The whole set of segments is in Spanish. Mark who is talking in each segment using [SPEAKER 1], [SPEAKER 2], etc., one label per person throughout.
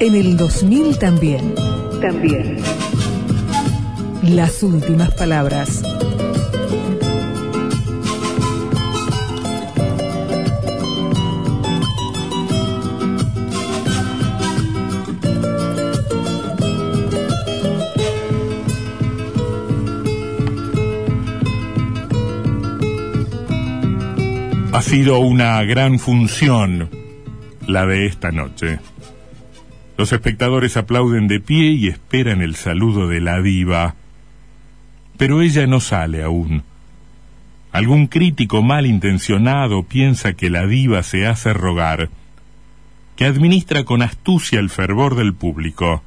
[SPEAKER 1] En el 2000 también. También. Las últimas palabras.
[SPEAKER 2] Ha sido una gran función la de esta noche. Los espectadores aplauden de pie y esperan el saludo de la diva. Pero ella no sale aún. Algún crítico malintencionado piensa que la diva se hace rogar, que administra con astucia el fervor del público.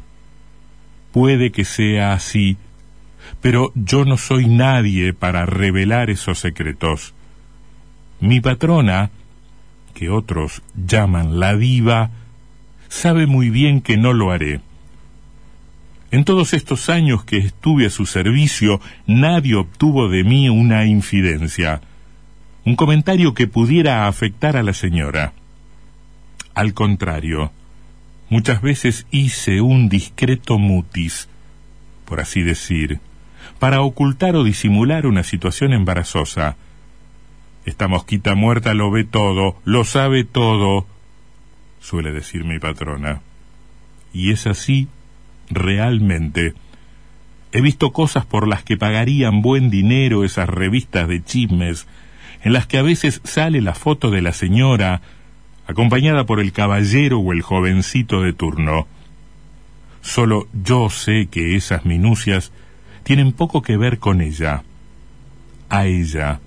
[SPEAKER 2] Puede que sea así, pero yo no soy nadie para revelar esos secretos. Mi patrona, que otros llaman la diva, sabe muy bien que no lo haré. En todos estos años que estuve a su servicio, nadie obtuvo de mí una infidencia, un comentario que pudiera afectar a la señora. Al contrario, muchas veces hice un discreto mutis, por así decir, para ocultar o disimular una situación embarazosa, esta mosquita muerta lo ve todo, lo sabe todo, suele decir mi patrona. Y es así realmente. He visto cosas por las que pagarían buen dinero esas revistas de chismes, en las que a veces sale la foto de la señora, acompañada por el caballero o el jovencito de turno. Solo yo sé que esas minucias tienen poco que ver con ella. A ella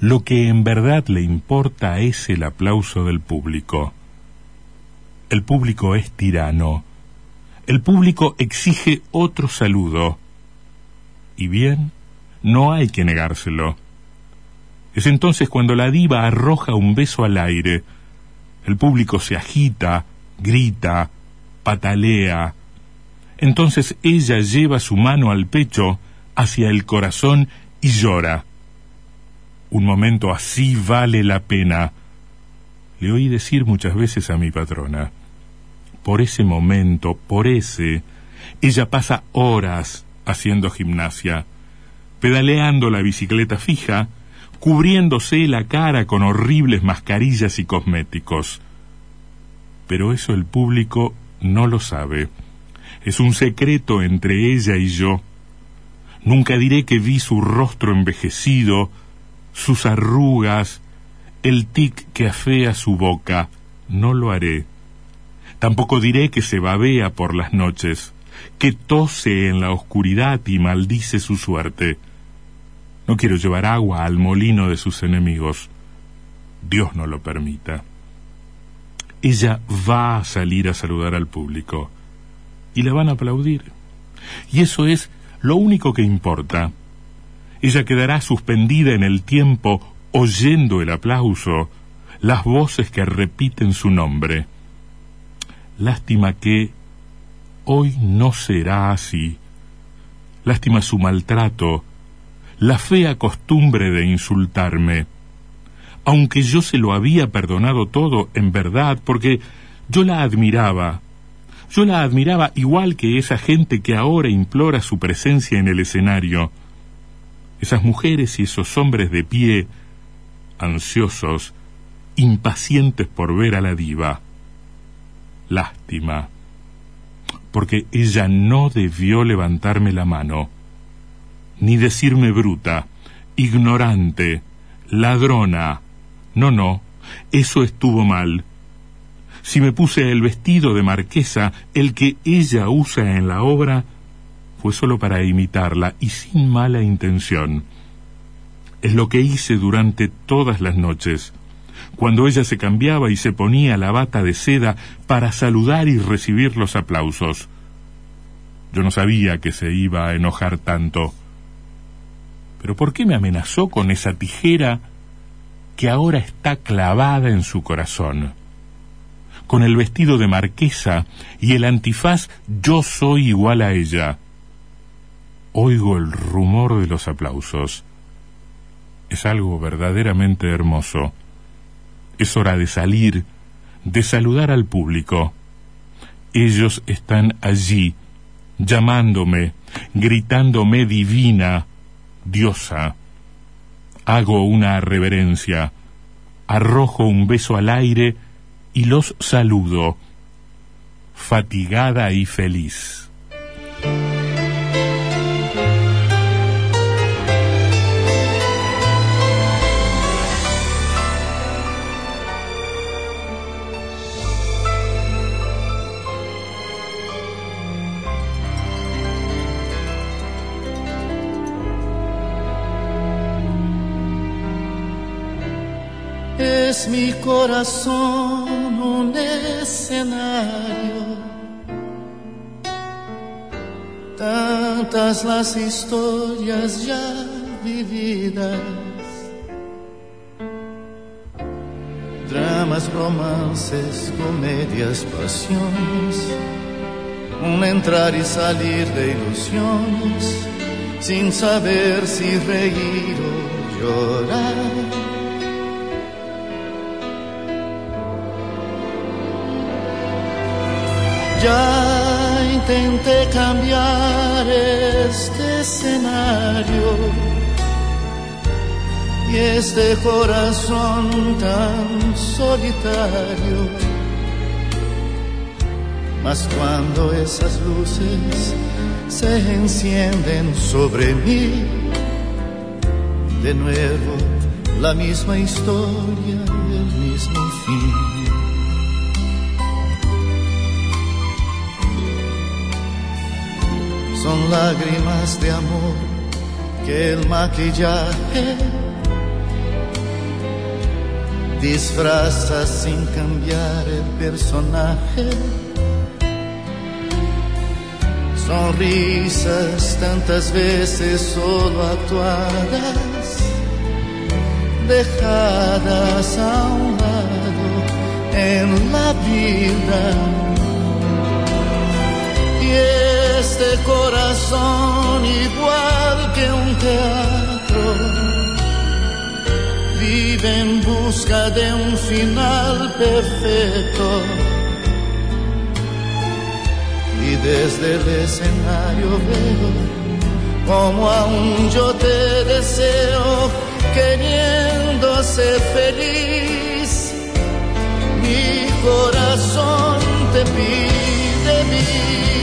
[SPEAKER 2] lo que en verdad le importa es el aplauso del público. El público es tirano. El público exige otro saludo. Y bien, no hay que negárselo. Es entonces cuando la diva arroja un beso al aire. El público se agita, grita, patalea. Entonces ella lleva su mano al pecho, hacia el corazón y llora. Un momento así vale la pena. Le oí decir muchas veces a mi patrona. Por ese momento, por ese, ella pasa horas haciendo gimnasia, pedaleando la bicicleta fija, cubriéndose la cara con horribles mascarillas y cosméticos. Pero eso el público no lo sabe. Es un secreto entre ella y yo. Nunca diré que vi su rostro envejecido, sus arrugas, el tic que afea su boca, no lo haré. Tampoco diré que se babea por las noches, que tose en la oscuridad y maldice su suerte. No quiero llevar agua al molino de sus enemigos. Dios no lo permita. Ella va a salir a saludar al público y la van a aplaudir. Y eso es lo único que importa. Ella quedará suspendida en el tiempo oyendo el aplauso, las voces que repiten su nombre. Lástima que hoy no será así. Lástima su maltrato, la fea costumbre de insultarme. Aunque yo se lo había perdonado todo, en verdad, porque yo la admiraba. Yo la admiraba igual que esa gente que ahora implora su presencia en el escenario esas mujeres y esos hombres de pie, ansiosos, impacientes por ver a la diva. Lástima, porque ella no debió levantarme la mano, ni decirme bruta, ignorante, ladrona. No, no, eso estuvo mal. Si me puse el vestido de marquesa, el que ella usa en la obra, fue solo para imitarla y sin mala intención. Es lo que hice durante todas las noches, cuando ella se cambiaba y se ponía la bata de seda para saludar y recibir los aplausos. Yo no sabía que se iba a enojar tanto. Pero ¿por qué me amenazó con esa tijera que ahora está clavada en su corazón? Con el vestido de marquesa y el antifaz Yo soy igual a ella. Oigo el rumor de los aplausos. Es algo verdaderamente hermoso. Es hora de salir, de saludar al público. Ellos están allí, llamándome, gritándome divina, diosa. Hago una reverencia, arrojo un beso al aire y los saludo, fatigada y feliz.
[SPEAKER 3] Mi corazón un escenario. Tantas las historias ya vividas. Dramas, romances, comedias, pasiones. Un entrar y salir de ilusiones sin saber si reír o llorar Ya intenté cambiar este escenario y este corazón tan solitario. Mas cuando esas luces se encienden sobre mí, de nuevo la misma historia, el mismo fin. Son lágrimas de amor que el maquillaje disfraza sin cambiar el personaje. Sonrisas tantas veces solo actuadas, dejadas a un lado en la vida corazón igual que un teatro. Vive en busca de un final perfecto. Y desde el escenario veo como aún yo te deseo queriendo ser feliz. Mi corazón te pide mí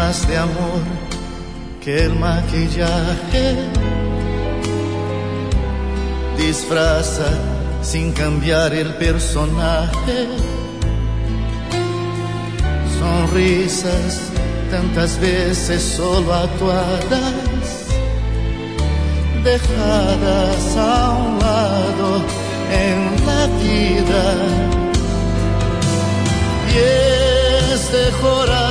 [SPEAKER 3] más de amor que el maquillaje. Disfraza sin cambiar el personaje. Sonrisas tantas veces solo actuadas, dejadas a un lado en la vida. Y es de llorar